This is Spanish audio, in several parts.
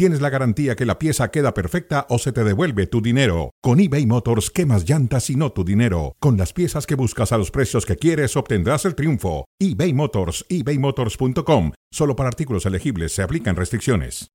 tienes la garantía que la pieza queda perfecta o se te devuelve tu dinero. Con eBay Motors, quemas llantas y no tu dinero. Con las piezas que buscas a los precios que quieres, obtendrás el triunfo. eBay Motors, ebaymotors.com. Solo para artículos elegibles se aplican restricciones.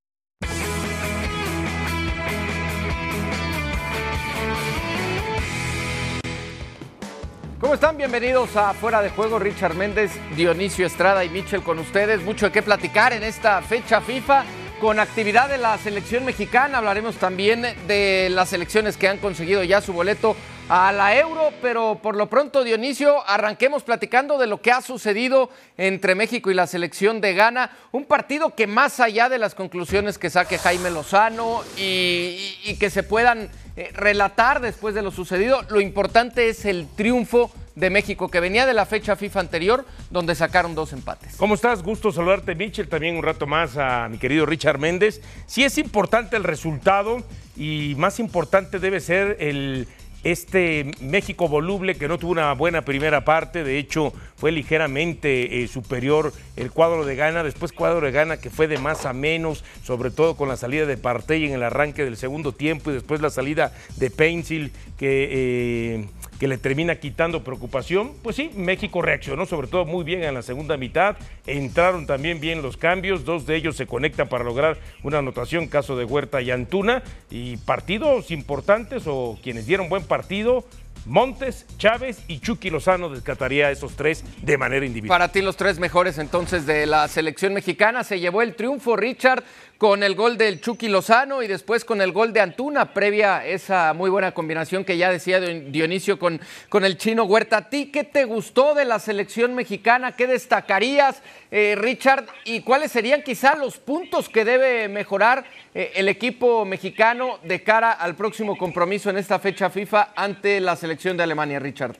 ¿Cómo están? Bienvenidos a Fuera de Juego. Richard Méndez, Dionisio Estrada y Michel con ustedes. Mucho de qué platicar en esta fecha FIFA. Con actividad de la selección mexicana, hablaremos también de las selecciones que han conseguido ya su boleto a la Euro, pero por lo pronto, Dionisio, arranquemos platicando de lo que ha sucedido entre México y la selección de Ghana. Un partido que más allá de las conclusiones que saque Jaime Lozano y, que se puedan eh, relatar después de lo sucedido, lo importante es el triunfo de México, que venía de la fecha FIFA anterior, donde sacaron dos empates. ¿Cómo estás? Gusto saludarte, Mitchell. También un rato más a mi querido Richard Méndez. Sí es importante el resultado y más importante debe ser el este México voluble que no tuvo una buena primera parte, de hecho fue ligeramente eh, superior el cuadro de Gana, después cuadro de Gana que fue de más a menos, sobre todo con la salida de Partey en el arranque del segundo tiempo y después la salida de Pencil que... Eh, que le termina quitando preocupación. Pues sí, México reaccionó sobre todo muy bien en la segunda mitad, entraron también bien los cambios, dos de ellos se conectan para lograr una anotación, caso de Huerta y Antuna, y partidos importantes o quienes dieron buen partido, Montes, Chávez y Chucky Lozano descataría a esos tres de manera individual. Para ti los tres mejores entonces de la selección mexicana. Se llevó el triunfo Richard con el gol del Chucky Lozano y después con el gol de Antuna, previa esa muy buena combinación que ya decía Dionisio con, con el chino Huerta. ¿A ti qué te gustó de la selección mexicana? ¿Qué destacarías, eh, Richard? ¿Y cuáles serían quizá los puntos que debe mejorar el equipo mexicano de cara al próximo compromiso en esta fecha FIFA ante la selección de Alemania, Richard?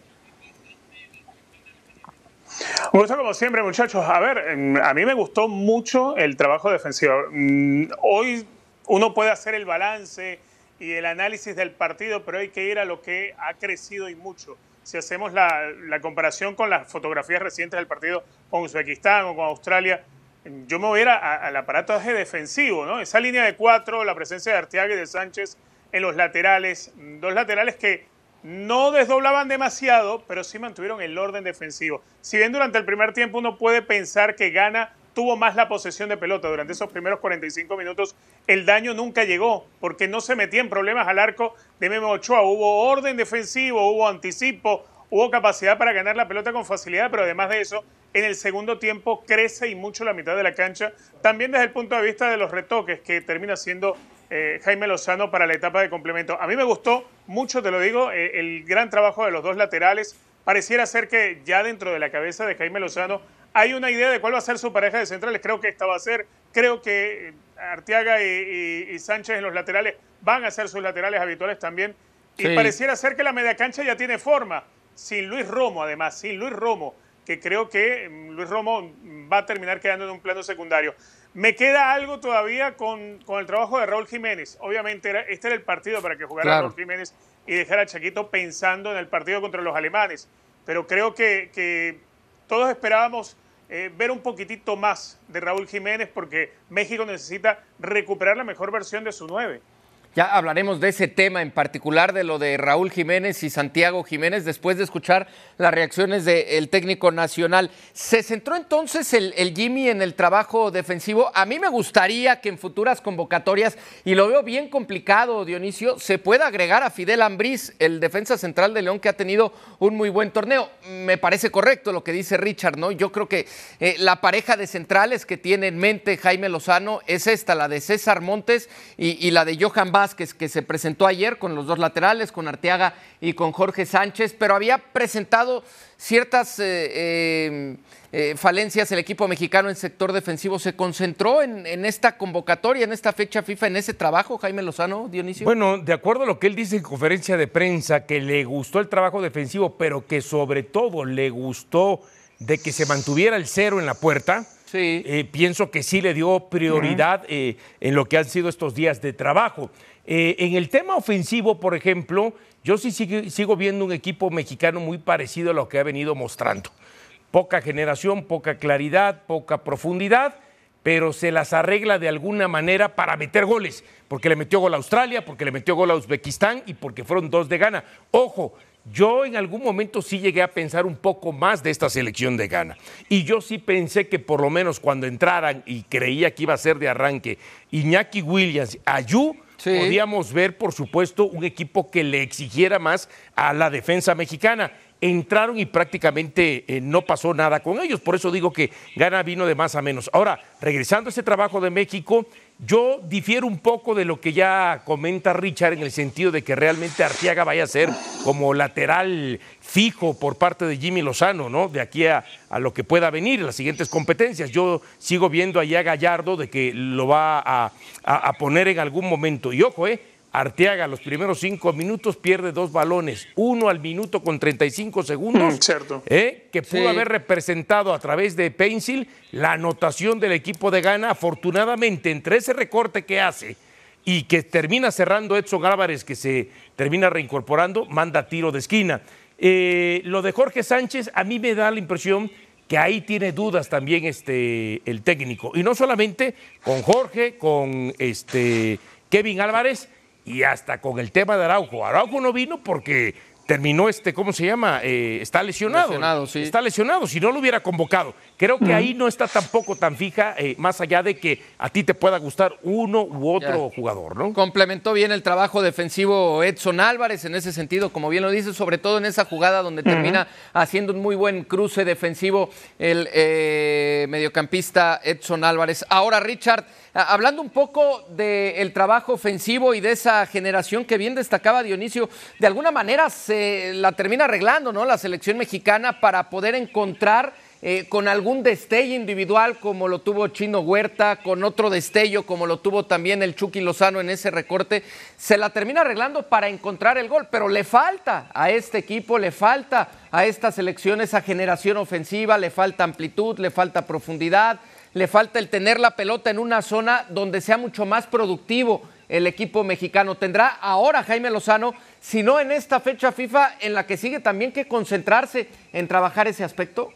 Un como siempre, muchachos. A ver, a mí me gustó mucho el trabajo defensivo. Mm, hoy uno puede hacer el balance y el análisis del partido, pero hay que ir a lo que ha crecido y mucho. Si hacemos la, comparación con las fotografías recientes del partido con Uzbekistán o con Australia, yo me voy a ir al aparataje defensivo, ¿no? Esa línea de cuatro, la presencia de Arteaga y de Sánchez en los laterales, dos laterales que no desdoblaban demasiado, pero sí mantuvieron el orden defensivo. Si bien durante el primer tiempo uno puede pensar que Gana tuvo más la posesión de pelota durante esos primeros 45 minutos, el daño nunca llegó porque no se metía en problemas al arco de Memo Ochoa. Hubo orden defensivo, hubo anticipo, hubo capacidad para ganar la pelota con facilidad, pero además de eso, en el segundo tiempo crece y mucho la mitad de la cancha, también desde el punto de vista de los retoques que termina siendo eh, Jaime Lozano para la etapa de complemento. A mí me gustó mucho, te lo digo, eh, el gran trabajo de los dos laterales. Pareciera ser que ya dentro de la cabeza de Jaime Lozano hay una idea de cuál va a ser su pareja de centrales. Creo que esta va a ser. Creo que eh, Arteaga y, Sánchez en los laterales van a ser sus laterales habituales también. Y pareciera ser que la media cancha ya tiene forma. Sin Luis Romo, además, sin Luis Romo, que creo que mm, Luis Romo va a terminar quedando en un plano secundario. Me queda algo todavía con, el trabajo de Raúl Jiménez. Obviamente era, este era el partido para que jugara Raúl Jiménez y dejara a Chaquito pensando en el partido contra los alemanes. Pero creo que, todos esperábamos eh, ver un poquitito más de Raúl Jiménez porque México necesita recuperar la mejor versión de su nueve. Ya hablaremos de ese tema en particular, de lo de Raúl Jiménez y Santiago Jiménez, después de escuchar las reacciones del técnico nacional. ¿Se centró entonces el, Jimmy en el trabajo defensivo? A mí me gustaría que en futuras convocatorias, y lo veo bien complicado, Dionisio, se pueda agregar a Fidel Ambriz, el defensa central de León, que ha tenido un muy buen torneo. Me parece correcto lo que dice Richard, ¿no? Yo creo que eh, la pareja de centrales que tiene en mente Jaime Lozano es esta, la de César Montes y, la de Johan Que se presentó ayer con los dos laterales, con Arteaga y con Jorge Sánchez, pero había presentado ciertas eh, eh, eh, falencias el equipo mexicano en sector defensivo. ¿Se concentró en, en, esta convocatoria, en esta fecha FIFA, en ese trabajo, Jaime Lozano, Dionisio? Bueno, de acuerdo a lo que él dice en conferencia de prensa, que le gustó el trabajo defensivo, pero que sobre todo le gustó de que se mantuviera el cero en la puerta eh, pienso que sí le dio prioridad eh, en lo que han sido estos días de trabajo. Eh, en el tema ofensivo, por ejemplo, yo sí sigo, viendo un equipo mexicano muy parecido a lo que ha venido mostrando. Poca generación, poca claridad, poca profundidad, pero se las arregla de alguna manera para meter goles, porque le metió gol a Australia, porque le metió gol a Uzbekistán y porque fueron dos de gana. Ojo, yo en algún momento sí llegué a pensar un poco más de esta selección de Ghana. Y yo sí pensé que por lo menos cuando entraran, y creía que iba a ser de arranque, Iñaki Williams, Ayú, podíamos ver, por supuesto, un equipo que le exigiera más a la defensa mexicana. Entraron y prácticamente eh, no pasó nada con ellos. Por eso digo que Ghana vino de más a menos. Ahora, regresando a ese trabajo de México, yo difiero un poco de lo que ya comenta Richard en el sentido de que realmente Arteaga vaya a ser como lateral fijo por parte de Jimmy Lozano, ¿no? De aquí a, lo que pueda venir en las siguientes competencias. Yo sigo viendo allá a Gallardo de que lo va a, a poner en algún momento. Y ojo, ¿eh? Arteaga los primeros cinco minutos pierde dos balones, uno al minuto con 35 segundos, mm, cierto. ¿eh? que pudo haber representado a través de Pencil la anotación del equipo de Ghana. Afortunadamente, entre ese recorte que hace y que termina cerrando Edson Álvarez, que se termina reincorporando, manda tiro de esquina. Eh, lo de Jorge Sánchez, a mí me da la impresión que ahí tiene dudas también este, el técnico. Y no solamente con Jorge, con este, Kevin Álvarez, y hasta con el tema de Araujo. Araujo no vino porque terminó este, ¿cómo se llama? Eh, está lesionado. lesionado sí. Está lesionado, si no lo hubiera convocado. Creo que ahí no está tampoco tan fija, eh, más allá de que a ti te pueda gustar uno u otro jugador, ¿no? Complementó bien el trabajo defensivo Edson Álvarez en ese sentido, como bien lo dice, sobre todo en esa jugada donde termina haciendo un muy buen cruce defensivo el eh, mediocampista Edson Álvarez. Ahora, Richard. Hablando un poco del trabajo ofensivo y de esa generación que bien destacaba Dionisio, de alguna manera se la termina arreglando, ¿no? La selección mexicana para poder encontrar eh, con algún destello individual como lo tuvo Chino Huerta, con otro destello como lo tuvo también el Chucky Lozano en ese recorte, se la termina arreglando para encontrar el gol, pero le falta a este equipo, le falta a esta selección esa generación ofensiva, le falta amplitud, le falta profundidad le falta el tener la pelota en una zona donde sea mucho más productivo el equipo mexicano. Tendrá ahora Jaime Lozano, si no en esta fecha FIFA en la que sigue también que concentrarse en trabajar ese aspecto.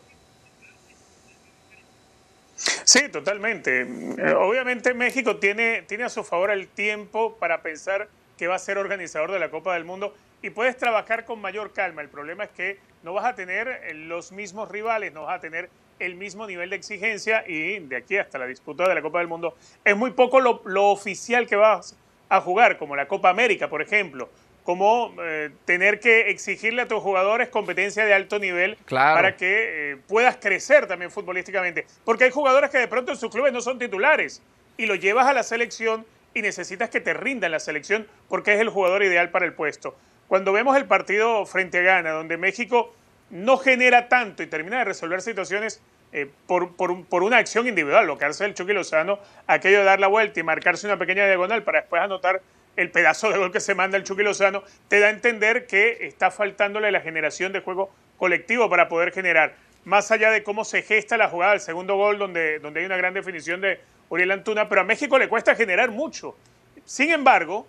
Sí, totalmente. Eh, obviamente México tiene, tiene a su favor el tiempo para pensar que va a ser organizador de la Copa del Mundo y puedes trabajar con mayor calma. El problema es que no vas a tener eh, los mismos rivales, no vas a tener el mismo nivel de exigencia y de aquí hasta la disputa de la Copa del Mundo es muy poco lo, oficial que vas a jugar, como la Copa América, por ejemplo, como eh, tener que exigirle a tus jugadores competencia de alto nivel para que eh, puedas crecer también futbolísticamente. Porque hay jugadores que de pronto en sus clubes no son titulares y lo llevas a la selección y necesitas que te rinda en la selección porque es el jugador ideal para el puesto. Cuando vemos el partido frente a Ghana, donde México no genera tanto y termina de resolver situaciones eh, por, por, una acción individual, lo que hace el Chucky Lozano, aquello de dar la vuelta y marcarse una pequeña diagonal para después anotar el pedazo de gol que se manda el Chucky Lozano, te da a entender que está faltándole la generación de juego colectivo para poder generar. Más allá de cómo se gesta la jugada, el segundo gol donde, donde hay una gran definición de Uriel Antuna, pero a México le cuesta generar mucho. Sin embargo,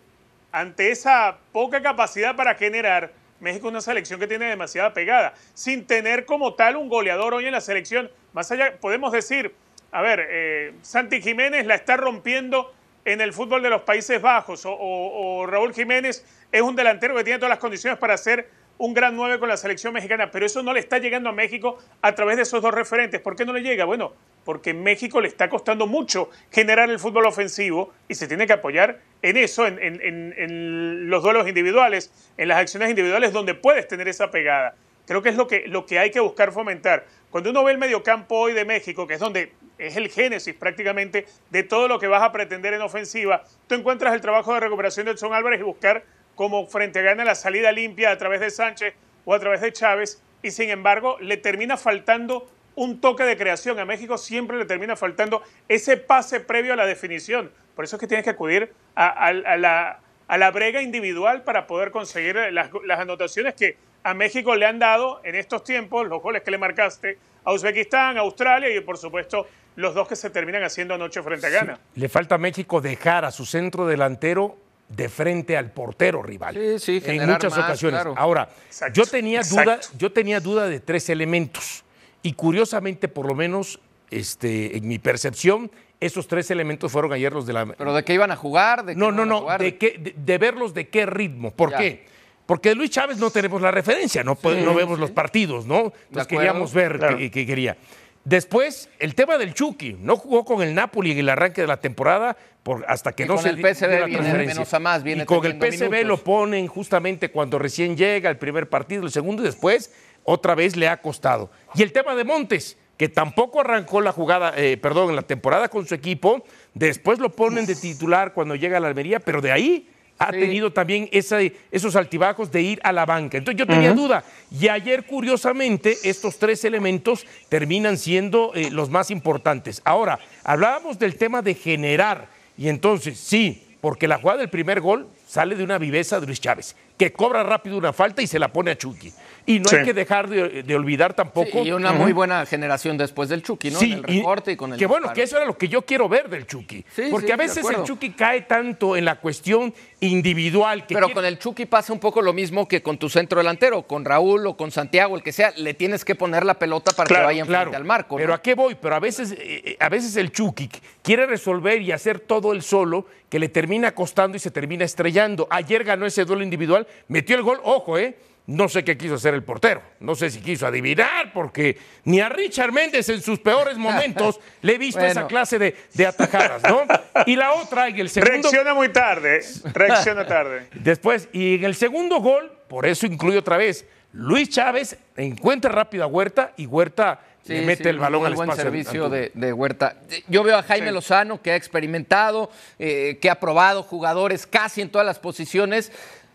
ante esa poca capacidad para generar, México es una selección que tiene demasiada pegada, sin tener como tal un goleador hoy en la selección. Más allá, podemos decir, a ver, eh, Santi Jiménez la está rompiendo en el fútbol de los Países Bajos, o, Raúl Jiménez es un delantero que tiene todas las condiciones para ser un gran 9 con la selección mexicana, pero eso no le está llegando a México a través de esos dos referentes. ¿Por qué no le llega? Bueno, porque México le está costando mucho generar el fútbol ofensivo y se tiene que apoyar en eso, en, los duelos individuales, en las acciones individuales donde puedes tener esa pegada. Creo que es lo que, lo que hay que buscar fomentar. Cuando uno ve el mediocampo hoy de México, que es donde es el génesis prácticamente de todo lo que vas a pretender en ofensiva, tú encuentras el trabajo de recuperación de Edson Álvarez y buscar como frente a gana la salida limpia a través de Sánchez o a través de Chávez, y sin embargo le termina faltando un toque de creación. A México siempre le termina faltando ese pase previo a la definición. Por eso es que tienes que acudir a, la, a la, brega individual para poder conseguir las, las anotaciones que a México le han dado en estos tiempos, los goles que le marcaste a Uzbekistán, a Australia y por supuesto los dos que se terminan haciendo anoche frente a Ghana. Le falta a México dejar a su centro delantero de frente al portero rival. Sí, sí, en muchas más, ocasiones. claro. Ahora, Exacto, yo tenía duda, exacto. yo tenía duda de tres elementos y curiosamente, por lo menos, este, en mi percepción, esos tres elementos fueron ayer los de la. ¿Pero de qué iban a jugar? ¿De qué no, no, no, jugar? de, qué, de, de verlos de qué ritmo. ¿Por Ya. qué? Porque de Luis Chávez no tenemos la referencia, no, vemos los partidos, ¿no? Entonces queríamos ver Claro. qué, qué quería. Después, el tema del Chucky. No jugó con el Napoli en el arranque de la temporada por, hasta que Y no con se el di- dio PSV viene menos a más, viene y con el PSV minutos. lo ponen justamente cuando recién llega el primer partido, el segundo y después otra vez le ha costado. Y el tema de Montes, que tampoco arrancó la jugada, eh, perdón, en la temporada con su equipo, después lo ponen de titular cuando llega a la Almería, pero de ahí ha Sí. tenido también esa- esos altibajos de ir a la banca. Entonces yo tenía duda. Y ayer, curiosamente, estos tres elementos terminan siendo eh, los más importantes. Ahora, hablábamos del tema de generar. Y entonces, sí, porque la jugada del primer gol sale de una viveza de Luis Chávez, que cobra rápido una falta y se la pone a Chucky. Y no hay que dejar de, de olvidar tampoco. Sí, y una muy buena generación después del Chucky, ¿no? Sí, en el recorte y, con el que bueno, que eso era lo que yo quiero ver del Chucky. Sí, porque sí, a veces el. Chucky cae tanto en la cuestión individual que Pero quiere- con el Chucky pasa un poco lo mismo que con tu centro delantero, con Raúl o con Santiago, el que sea, le tienes que poner la pelota para que Claro, vaya enfrente al marco. Pero a qué voy? Pero a veces, eh, eh, a veces el Chucky quiere resolver y hacer todo el solo, que le termina costando y se termina estrellando. Ayer ganó ese duelo individual, metió el gol, ojo, ¿eh? No sé qué quiso hacer el portero. No sé si quiso adivinar, porque ni a Richard Méndez en sus peores momentos le he visto Bueno. esa clase de, de atajadas, ¿no? Y la otra, en el segundo. Reacciona muy tarde, reacciona tarde. Después, y en el segundo gol, por eso incluye otra vez, Luis Chávez encuentra rápido a Huerta y Huerta Sí, le mete sí, el balón al buen espacio. servicio de, de Huerta. Yo veo a Jaime Lozano que ha experimentado, eh, que ha probado jugadores casi en todas las posiciones.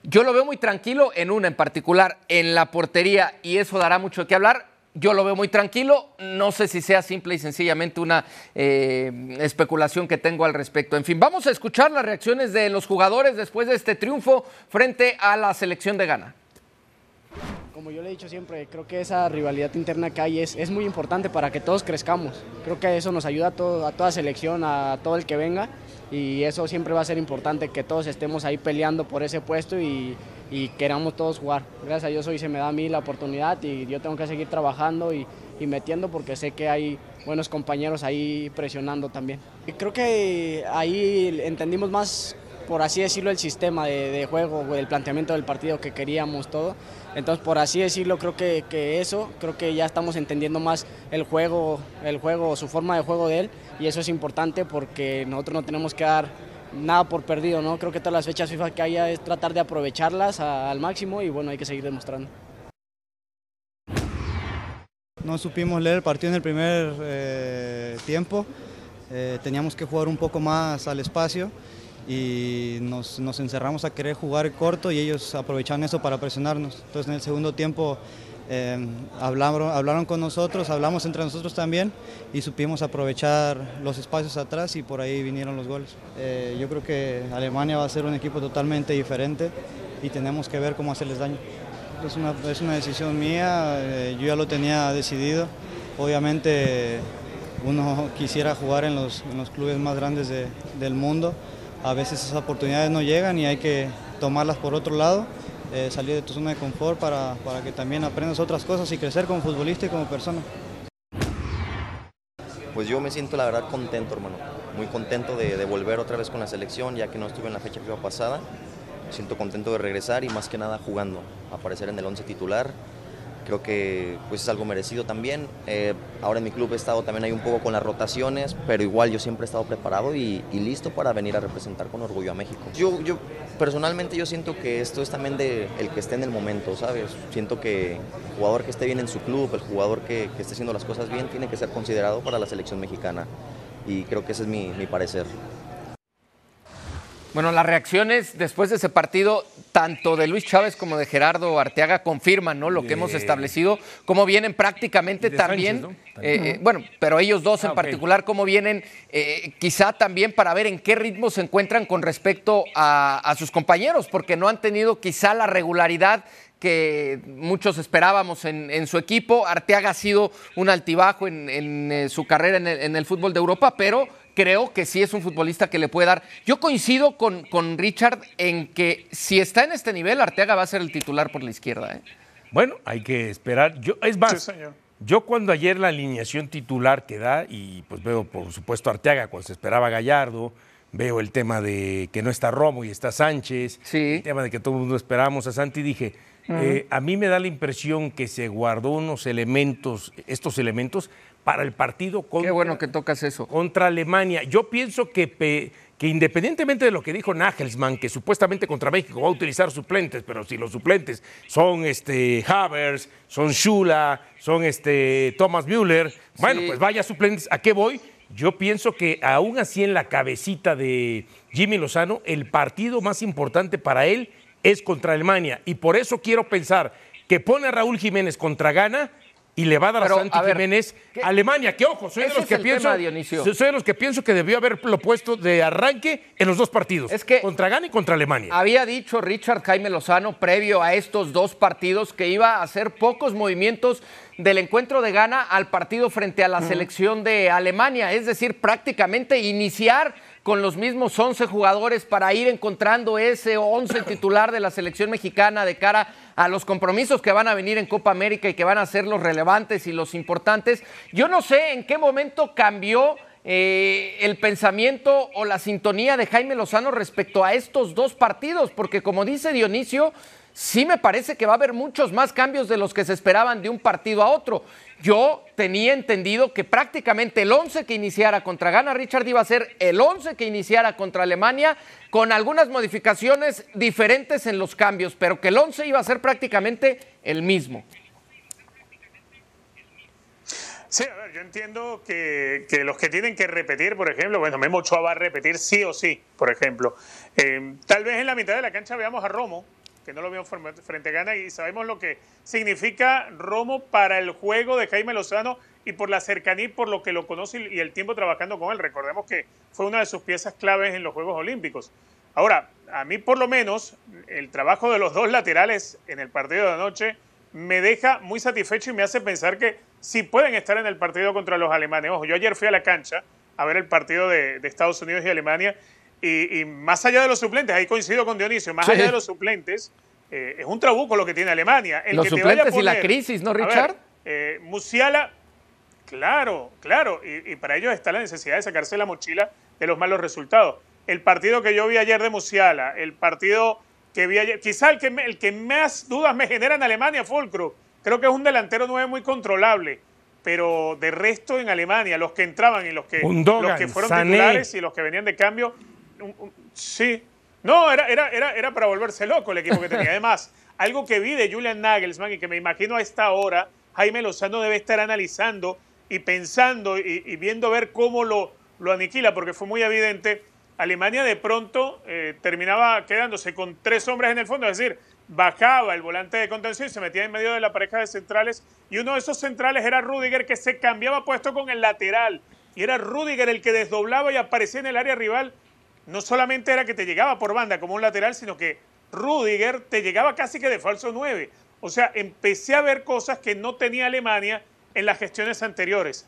Yo lo veo muy tranquilo en una en particular, en la portería, y eso dará mucho de qué hablar. Yo lo veo muy tranquilo, no sé si sea simple y sencillamente una eh, especulación que tengo al respecto. En fin, vamos a escuchar las reacciones de los jugadores después de este triunfo frente a la selección de Ghana. Como yo le he dicho siempre, creo que esa rivalidad interna que hay es, muy importante para que todos crezcamos. Creo que eso nos ayuda a, todo- a toda selección, a todo el que venga, y eso siempre va a ser importante, que todos estemos ahí peleando por ese puesto y, y queramos todos jugar. Gracias a Dios hoy se me da a mí la oportunidad y yo tengo que seguir trabajando y, y metiendo porque sé que hay buenos compañeros ahí presionando también. Y creo que ahí entendimos más, por así decirlo, el sistema de, de juego, el planteamiento del partido que queríamos todo. Entonces, por así decirlo, creo que, que eso, creo que ya estamos entendiendo más el juego, el juego, su forma de juego de él, y eso es importante porque nosotros no tenemos que dar nada por perdido, ¿no? Creo que todas las fechas FIFA que haya es tratar de aprovecharlas al máximo y bueno, hay que seguir demostrando. No supimos leer el partido en el primer eh, tiempo, Eh, teníamos que jugar un poco más al espacio y nos, encerramos a querer jugar corto y ellos aprovecharon eso para presionarnos. Entonces en el segundo tiempo eh, hablaron, hablaron con nosotros, hablamos entre nosotros también y supimos aprovechar los espacios atrás y por ahí vinieron los goles. Eh, yo creo que Alemania va a ser un equipo totalmente diferente y tenemos que ver cómo hacerles daño. Es una, es una decisión mía, eh, yo ya lo tenía decidido. Obviamente uno quisiera jugar en los, en los clubes más grandes de- del mundo. A veces esas oportunidades no llegan y hay que tomarlas por otro lado, eh, salir de tu zona de confort para, para que también aprendas otras cosas y crecer como futbolista y como persona. Pues yo me siento la verdad contento, hermano. Muy contento de, de volver otra vez con la selección, ya que no estuve en la fecha FIFA pasada. Me siento contento de regresar y más que nada jugando, aparecer en el 11 titular. Creo que pues es algo merecido también. Eh, ahora en mi club he estado también ahí un poco con las rotaciones, pero igual yo siempre he estado preparado y, listo para venir a representar con orgullo a México. Yo, yo personalmente yo siento que esto es también de el que esté en el momento, ¿sabes? Siento que el jugador que esté bien en su club, el jugador que, que esté haciendo las cosas bien, tiene que ser considerado para la selección mexicana. Y creo que ese es mi, mi parecer. Bueno, las reacciones después de ese partido, tanto de Luis Chávez como de Gerardo Arteaga, confirman ¿no? lo que hemos establecido, cómo vienen prácticamente también, Sánchez, ¿no? eh, eh, bueno, pero ellos dos en Ah, particular, cómo vienen eh, quizá también para ver en qué ritmo se encuentran con respecto a, a sus compañeros, porque no han tenido quizá la regularidad que muchos esperábamos en, su equipo. Arteaga ha sido un altibajo en, su carrera en el, fútbol de Europa, pero creo que sí es un futbolista que le puede dar. Yo coincido con, con Richard en que si está en este nivel, Arteaga va a ser el titular por la izquierda. ¿eh? Bueno, hay que esperar. Yo, es más, yo cuando ayer la alineación titular que da, y pues veo por supuesto Arteaga cuando se esperaba Gallardo, veo el tema de que no está Romo y está Sánchez, el tema de que todo el mundo esperábamos a Santi, dije, eh, a mí me da la impresión que se guardó unos elementos, estos elementos, para el partido contra, Qué bueno que tocas eso. contra Alemania. Yo pienso que, que independientemente de lo que dijo Nagelsmann, que supuestamente contra México va a utilizar suplentes, pero si los suplentes son este Havers, son Schula, son este Thomas Müller, bueno, pues vaya suplentes, ¿a qué voy? Yo pienso que aún así en la cabecita de Jimmy Lozano, el partido más importante para él es contra Alemania. Y por eso quiero pensar que pone a Raúl Jiménez contra Ghana y le va a dar a Santi Jiménez Alemania, que ojo, soy de los que pienso soy de los que pienso que debió haberlo puesto de arranque en los dos partidos, es que contra Ghana y contra Alemania. Había dicho Richard Jaime Lozano previo a estos dos partidos que iba a hacer pocos movimientos del encuentro de Ghana al partido frente a la selección de Alemania, es decir, prácticamente iniciar con los mismos 11 jugadores para ir encontrando ese 11 titular de la selección mexicana de cara a los compromisos que van a venir en Copa América y que van a ser los relevantes y los importantes. Yo no sé en qué momento cambió eh, el pensamiento o la sintonía de Jaime Lozano respecto a estos dos partidos, porque como dice Dionisio, sí me parece que va a haber muchos más cambios de los que se esperaban de un partido a otro. Yo tenía entendido que prácticamente el 11 que iniciara contra Ghana Richard iba a ser el 11 que iniciara contra Alemania, con algunas modificaciones diferentes en los cambios, pero que el 11 iba a ser prácticamente el mismo. Sí, a ver, yo entiendo que, los que tienen que repetir, por ejemplo, bueno, Memo Ochoa va a repetir sí o sí, por ejemplo. Eh, tal vez en la mitad de la cancha veamos a Romo, que no lo vimos frente a Ghana y sabemos lo que significa Romo para el juego de Jaime Lozano y por la cercanía por lo que lo conoce y el tiempo trabajando con él. Recordemos que fue una de sus piezas claves en los Juegos Olímpicos. Ahora, a mí por lo menos el trabajo de los dos laterales en el partido de anoche me deja muy satisfecho y me hace pensar que si pueden estar en el partido contra los alemanes. Ojo, yo ayer fui a la cancha a ver el partido de, Estados Unidos y Alemania y, más allá de los suplentes, ahí coincido con Dionisio, más allá de los suplentes, eh, es un trabuco lo que tiene Alemania. los suplentes y la crisis, ¿no, Richard? Eh, Musiala, claro, claro, y, para ellos está la necesidad de sacarse la mochila de los malos resultados. El partido que yo vi ayer de Musiala, el partido que vi ayer, quizá el que, el que más dudas me genera en Alemania, Fulcro, creo que es un delantero nueve muy controlable pero de resto en Alemania, los que entraban y los que, los que fueron titulares y los que venían de cambio, sí. No, era, era, era, era para volverse loco el equipo que tenía. Además, algo que vi de Julian Nagelsmann y que me imagino a esta hora, Jaime Lozano debe estar analizando y pensando y, viendo ver cómo lo, lo aniquila, porque fue muy evidente. Alemania de pronto eh, terminaba quedándose con tres hombres en el fondo, es decir, bajaba el volante de contención y se metía en medio de la pareja de centrales. Y uno de esos centrales era Rudiger, que se cambiaba puesto con el lateral. Y era Rudiger el que desdoblaba y aparecía en el área rival no solamente era que te llegaba por banda como un lateral, sino que Rudiger te llegaba casi que de falso 9. O sea, empecé a ver cosas que no tenía Alemania en las gestiones anteriores.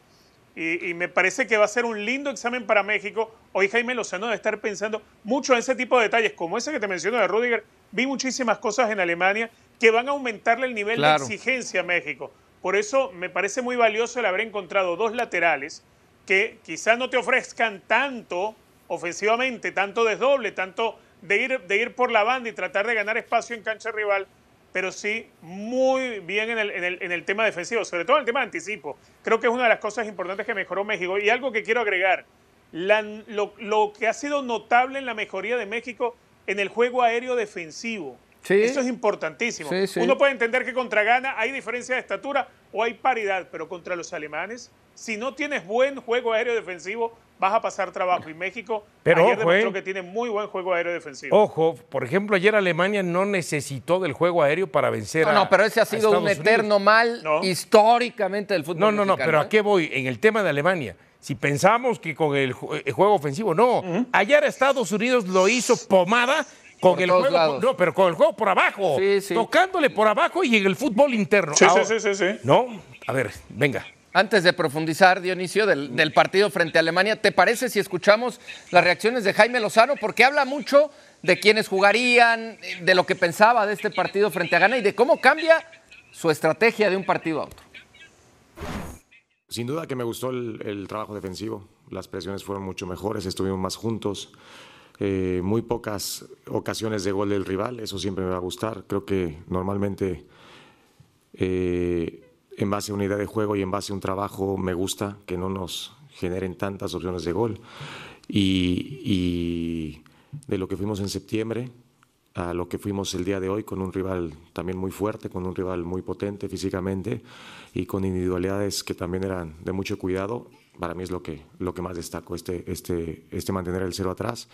Y, me parece que va a ser un lindo examen para México. Hoy Jaime Lozano debe estar pensando mucho en ese tipo de detalles, como ese que te menciono de Rudiger. Vi muchísimas cosas en Alemania que van a aumentarle el nivel de exigencia a México. Por eso me parece muy valioso el haber encontrado dos laterales que quizás no te ofrezcan tanto ofensivamente, tanto desdoble, tanto de ir, de ir por la banda y tratar de ganar espacio en cancha rival, pero sí muy bien en el, en el, tema defensivo, sobre todo en el tema de anticipo. Creo que es una de las cosas importantes que mejoró México. Y algo que quiero agregar, lo, lo, que ha sido notable en la mejoría de México en el juego aéreo defensivo. Eso es importantísimo. Uno puede entender que contra Ghana hay diferencia de estatura o hay paridad, pero contra los alemanes, si no tienes buen juego aéreo defensivo, vas a pasar trabajo. Y México Pero ayer demostró eh. que tiene muy buen juego aéreo defensivo. Ojo, por ejemplo, ayer Alemania no necesitó del juego aéreo para vencer no, a No, pero ese ha sido un eterno mal históricamente del fútbol No, no, no, pero ¿a ¿eh? qué voy? En el tema de Alemania. Si pensamos que con el, juego ofensivo, no. Ayer Estados Unidos lo hizo pomada con el juego, no, pero con el juego por abajo, tocándole por abajo y en el fútbol interno. Sí, sí, sí, sí, No, a ver, venga. Antes de profundizar, Dionisio, del, del, partido frente a Alemania, ¿te parece si escuchamos las reacciones de Jaime Lozano? Porque habla mucho de quiénes jugarían, de lo que pensaba de este partido frente a Ghana y de cómo cambia su estrategia de un partido a otro. Sin duda que me gustó el, trabajo defensivo. Las presiones fueron mucho mejores, estuvimos más juntos. Muy pocas ocasiones de gol del rival, eso siempre me va a gustar. Creo que normalmente eh, en base a una idea de juego y en base a un trabajo me gusta que no nos generen tantas opciones de gol. y de lo que fuimos en septiembre a lo que fuimos el día de hoy con un rival también muy fuerte, con un rival muy potente físicamente y con individualidades que también eran de mucho cuidado. Para mí es lo que, lo que más destaco, este, este, este mantener el cero atrás.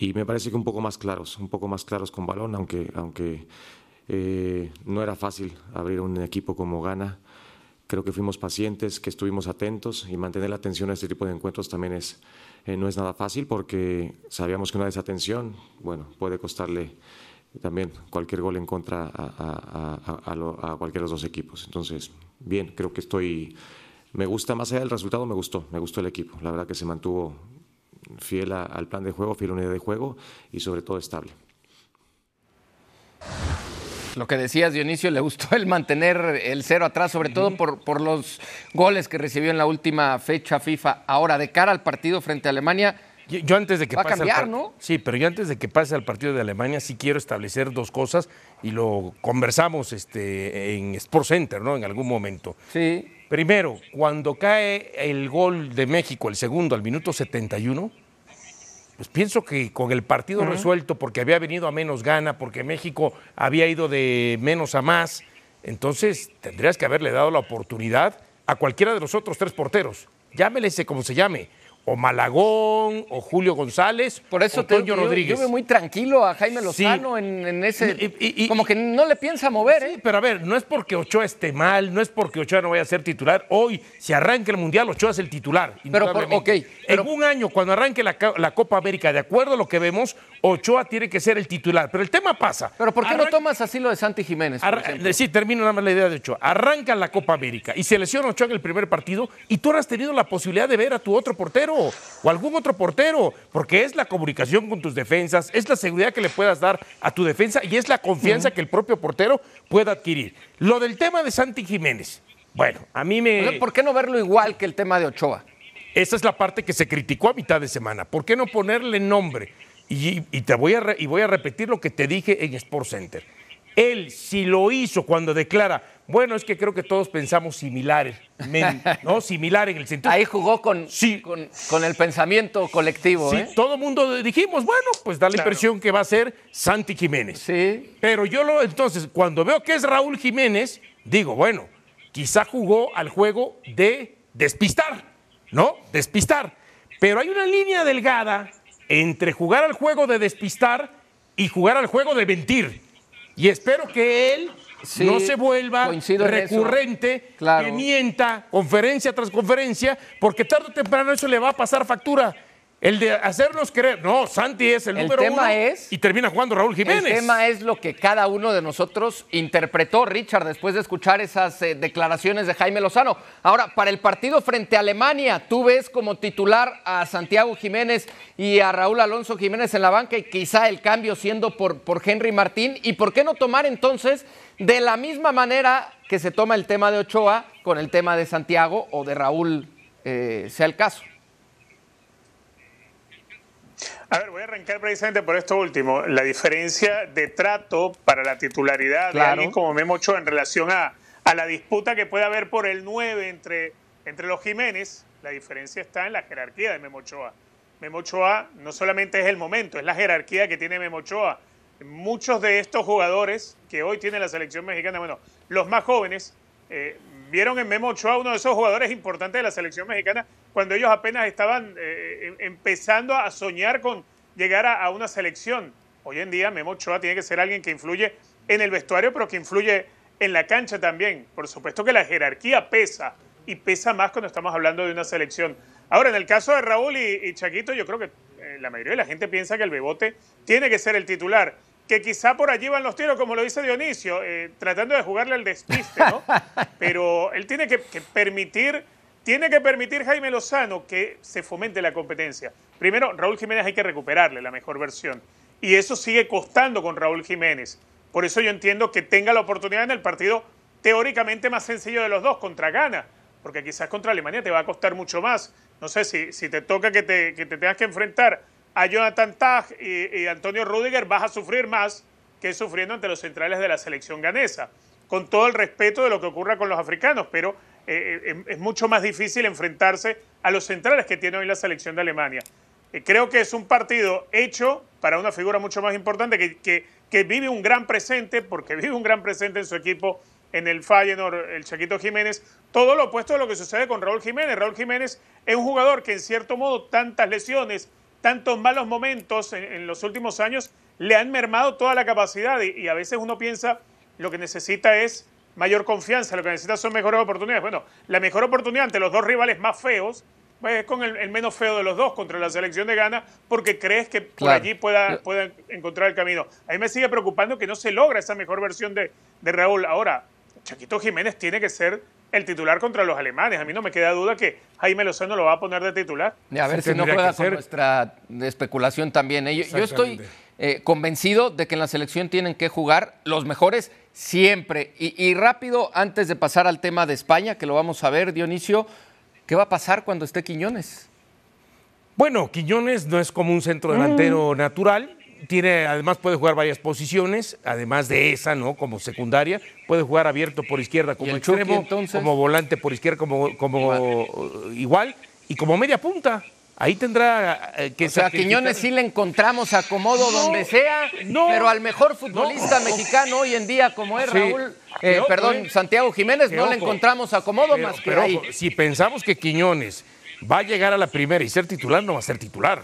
Y me parece que un poco más claros, un poco más claros con balón, aunque, aunque eh, no era fácil abrir un equipo como Gana. Creo que fuimos pacientes, que estuvimos atentos y mantener la atención a este tipo de encuentros también es, eh, no es nada fácil porque sabíamos que una desatención, bueno, puede costarle también cualquier gol en contra a, a, cualquiera de los dos equipos. Entonces, bien, creo que estoy, me gusta más allá del resultado, me gustó, me gustó el equipo. La verdad que se mantuvo fiel al plan de juego, fiel a la unidad de juego y sobre todo estable. Lo que decías, Dionisio, le gustó el mantener el cero atrás, sobre todo por, por los goles que recibió en la última fecha FIFA. Ahora, de cara al partido frente a Alemania, yo antes de que va a cambiar, ¿no? Sí, pero yo antes de que pase al partido de Alemania sí quiero establecer dos cosas y lo conversamos este, en Sport Center, ¿no? En algún momento. Sí. Primero, cuando cae el gol de México, el segundo, al minuto 71, pues pienso que con el partido resuelto, porque había venido a menos gana, porque México había ido de menos a más, entonces tendrías que haberle dado la oportunidad a cualquiera de los otros tres porteros. Llámele como se llame o Malagón, o Julio González, Por eso o Toño Rodríguez. Yo, veo muy tranquilo a Jaime Lozano en, ese. como que no le piensa mover, ¿eh? Pero a ver, no es porque Ochoa esté mal, no es porque Ochoa no vaya a ser titular. Hoy, si arranca el Mundial, Ochoa es el titular. Pero, por, ok. en un año, cuando arranque la, Copa América, de acuerdo a lo que vemos, Ochoa tiene que ser el titular. Pero el tema pasa. Pero ¿por qué no tomas así lo de Santi Jiménez? sí, termino nada más la idea de Ochoa. Arranca la Copa América y se lesiona Ochoa en el primer partido y tú has tenido la posibilidad de ver a tu otro portero o algún otro portero, porque es la comunicación con tus defensas, es la seguridad que le puedas dar a tu defensa y es la confianza que el propio portero pueda adquirir. Lo del tema de Santi Jiménez, bueno, a mí me... ¿Por qué no verlo igual que el tema de Ochoa? Esa es la parte que se criticó a mitad de semana. ¿Por qué no ponerle nombre? Y, te voy a, y voy a repetir lo que te dije en Sport Center. Él, si lo hizo cuando declara, bueno, es que creo que todos pensamos similares, ¿no? Similar en el sentido. Ahí jugó con, con, el pensamiento colectivo. Sí, ¿eh? todo el mundo dijimos, bueno, pues da la impresión que va a ser Santi Jiménez. Sí. Pero yo lo, entonces, cuando veo que es Raúl Jiménez, digo, bueno, quizá jugó al juego de despistar, ¿no? Despistar. Pero hay una línea delgada entre jugar al juego de despistar y jugar al juego de mentir. Y espero que él no se vuelva recurrente, que mienta conferencia tras conferencia, porque tarde o temprano eso le va a pasar factura. El de hacernos creer, no, Santi es el, número tema uno es, y termina jugando Raúl Jiménez. El tema es lo que cada uno de nosotros interpretó, Richard, después de escuchar esas eh, declaraciones de Jaime Lozano. Ahora, para el partido frente a Alemania, tú ves como titular a Santiago Jiménez y a Raúl Alonso Jiménez en la banca y quizá el cambio siendo por, por Henry Martín. ¿Y por qué no tomar entonces de la misma manera que se toma el tema de Ochoa con el tema de Santiago o de Raúl, eh, sea el caso? A ver, voy a arrancar precisamente por esto último. La diferencia de trato para la titularidad de alguien como Memo Ochoa en relación a, la disputa que puede haber por el 9 entre, entre los Jiménez, la diferencia está en la jerarquía de Memo Ochoa. Memo Ochoa no solamente es el momento, es la jerarquía que tiene Memo Ochoa. Muchos de estos jugadores que hoy tiene la selección mexicana, bueno, los más jóvenes, eh, vieron en Memo Ochoa uno de esos jugadores importantes de la selección mexicana cuando ellos apenas estaban eh, em, empezando a soñar con llegar a, una selección. Hoy en día Memo Ochoa tiene que ser alguien que influye en el vestuario, pero que influye en la cancha también. Por supuesto que la jerarquía pesa y pesa más cuando estamos hablando de una selección. Ahora, en el caso de Raúl y, Chaquito, yo creo que eh, la mayoría de la gente piensa que el Bebote tiene que ser el titular. Que quizá por allí van los tiros, como lo dice Dionisio, eh, tratando de jugarle al despiste, ¿no? Pero él tiene que, permitir, tiene que permitir Jaime Lozano que se fomente la competencia. Primero, Raúl Jiménez hay que recuperarle la mejor versión. Y eso sigue costando con Raúl Jiménez. Por eso yo entiendo que tenga la oportunidad en el partido teóricamente más sencillo de los dos, contra Ghana porque quizás contra Alemania te va a costar mucho más. No sé si, si te toca que te, que te tengas que enfrentar a Jonathan Tag y, Antonio Rudiger, vas a sufrir más que sufriendo ante los centrales de la selección ganesa. Con todo el respeto de lo que ocurra con los africanos, pero eh, eh, es mucho más difícil enfrentarse a los centrales que tiene hoy la selección de Alemania. Eh, creo que es un partido hecho para una figura mucho más importante que, que, vive un gran presente, porque vive un gran presente en su equipo en el Feyenoord, el Chaquito Jiménez, todo lo opuesto a lo que sucede con Raúl Jiménez. Raúl Jiménez es un jugador que en cierto modo tantas lesiones, tantos malos momentos en, los últimos años le han mermado toda la capacidad y, a veces uno piensa lo que necesita es mayor confianza, lo que necesita son mejores oportunidades. Bueno, la mejor oportunidad ante los dos rivales más feos pues, es con el, menos feo de los dos contra la selección de Ghana porque crees que por allí pueda, pueda encontrar el camino. A mí me sigue preocupando que no se logra esa mejor versión de, de Raúl. Ahora, Chaquito Jiménez tiene que ser el titular contra los alemanes. A mí no me queda duda que Jaime Lozano lo va a poner de titular. a ver si no juega con nuestra especulación también. ¿eh? Yo, estoy eh, convencido de que en la selección tienen que jugar los mejores siempre. Y, rápido, antes de pasar al tema de España, que lo vamos a ver, Dionisio, ¿qué va a pasar cuando esté Quiñones? Bueno, Quiñones no es como un centro delantero mm. natural tiene, además puede jugar varias posiciones, además de esa, ¿no? Como secundaria, puede jugar abierto por izquierda como extremo, como volante por izquierda como, como igual. y como media punta. Ahí tendrá eh, que o sea, a Quiñones sí le encontramos acomodo donde sea, pero al mejor futbolista mexicano hoy en día como es Raúl, eh, perdón, eh. Santiago Jiménez, no le encontramos acomodo más que ahí. si pensamos que Quiñones va a llegar a la primera y ser titular, no va a ser titular.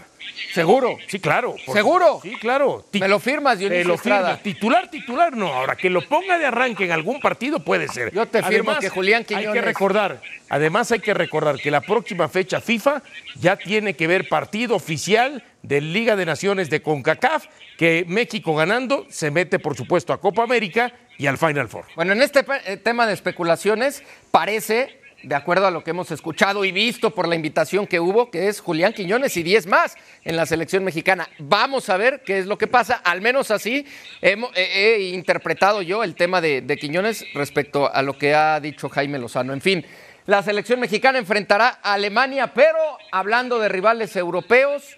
¿Seguro? Sí, claro. ¿Seguro? Sí, claro. ¿Me lo firmas, Dionisio lo? Titular, titular, no. Ahora, que lo ponga de arranque en algún partido puede ser. Yo te firmo que Julián Quiñones... Hay que recordar, además hay que recordar que la próxima fecha FIFA ya tiene que ver partido oficial de Liga de Naciones de CONCACAF, que México ganando se mete, por supuesto, a Copa América y al Final Four. Bueno, en este eh, tema de especulaciones parece de acuerdo a lo que hemos escuchado y visto por la invitación que hubo, que es Julián Quiñones y 10 más en la selección mexicana. Vamos a ver qué es lo que pasa. Al menos así he, interpretado yo el tema de, de, Quiñones respecto a lo que ha dicho Jaime Lozano. En fin, la selección mexicana enfrentará a Alemania, pero hablando de rivales europeos,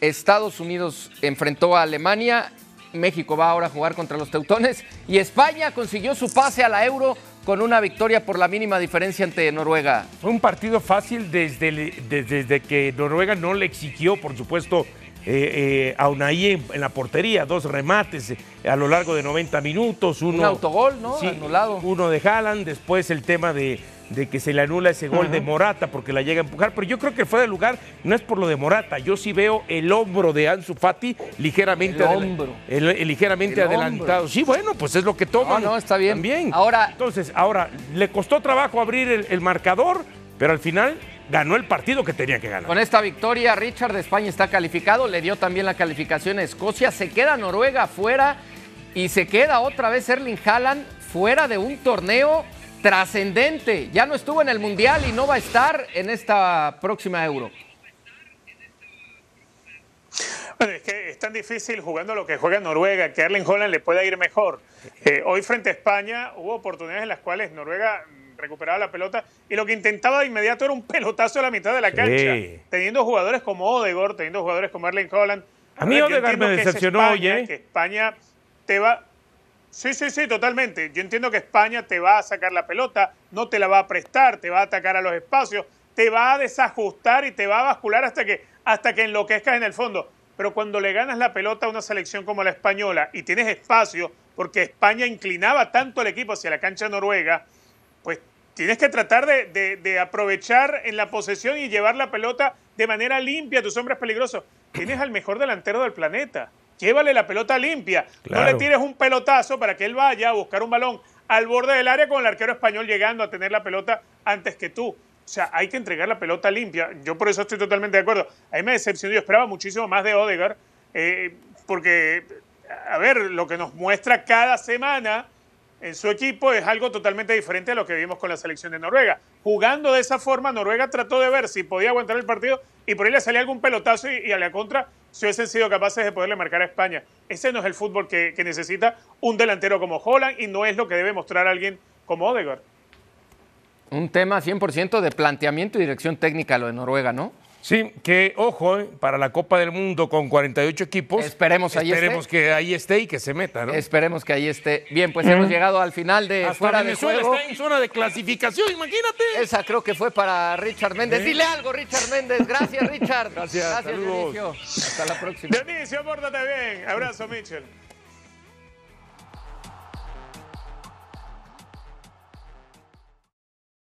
Estados Unidos enfrentó a Alemania. México va ahora a jugar contra los teutones y España consiguió su pase a la Euro con una victoria por la mínima diferencia ante Noruega. Fue un partido fácil desde, desde, que Noruega no le exigió, por supuesto, eh, eh, a Unai en, la portería, dos remates eh, a lo largo de 90 minutos. Uno, un autogol, ¿no? Anulado. Uno de Haaland, después el tema de de que se le anula ese gol de Morata porque la llega a empujar, pero yo creo que fue de lugar no es por lo de Morata, yo sí veo el hombro de Ansu Fati ligeramente, ligeramente adelantado. Sí, bueno, pues es lo que todo. No, no, está bien. También. Ahora, entonces, ahora le costó trabajo abrir el, marcador, pero al final ganó el partido que tenía que ganar. Con esta victoria, Richard de España está calificado, le dio también la calificación a Escocia, se queda Noruega fuera y se queda otra vez Erling Haaland fuera de un torneo trascendente. Ya no estuvo en el Mundial y no va a estar en esta próxima Euro. Bueno, es que es tan difícil jugando lo que juega Noruega, que Erling Holland le pueda ir mejor. Eh, hoy frente a España hubo oportunidades en las cuales Noruega recuperaba la pelota y lo que intentaba de inmediato era un pelotazo a la mitad de la cancha, teniendo jugadores como Odegaard, teniendo jugadores como Erling Holland. A mí Odegaard me decepcionó hoy, ¿eh? Que España te va, Sí, sí, sí, totalmente. Yo entiendo que España te va a sacar la pelota, no te la va a prestar, te va a atacar a los espacios, te va a desajustar y te va a bascular hasta que, hasta que enloquezcas en el fondo. Pero cuando le ganas la pelota a una selección como la española y tienes espacio, porque España inclinaba tanto el equipo hacia la cancha noruega, pues tienes que tratar de, de aprovechar en la posesión y llevar la pelota de manera limpia a tus hombres peligrosos. Tienes al mejor delantero del planeta llévale la pelota limpia. No le tires un pelotazo para que él vaya a buscar un balón al borde del área con el arquero español llegando a tener la pelota antes que tú. O sea, hay que entregar la pelota limpia. Yo por eso estoy totalmente de acuerdo. A mí me decepcionó. Yo esperaba muchísimo más de Odegaard, eh, porque, a ver, lo que nos muestra cada semana en su equipo es algo totalmente diferente a lo que vimos con la selección de Noruega. Jugando de esa forma, Noruega trató de ver si podía aguantar el partido y por ahí le salía algún pelotazo y, a la contra si hubiesen sido capaces de poderle marcar a España. Ese no es el fútbol que, necesita un delantero como Holland y no es lo que debe mostrar alguien como Odegaard. Un tema 100% de planteamiento y dirección técnica lo de Noruega, ¿no? Sí, que ojo, eh, para la Copa del Mundo con 48 equipos. Esperemos ahí Esperemos que ahí esté y que se meta, ¿no? Esperemos que ahí esté. Bien, pues hemos llegado al final de Hasta fuera Venezuela de juego. está en zona de clasificación, imagínate. Esa creo que fue para Richard Méndez. Dile algo, Richard Méndez. Gracias, Richard. Gracias, Gracias. Hasta la próxima. Dionisio, pórtate bien. Abrazo, Mitchell.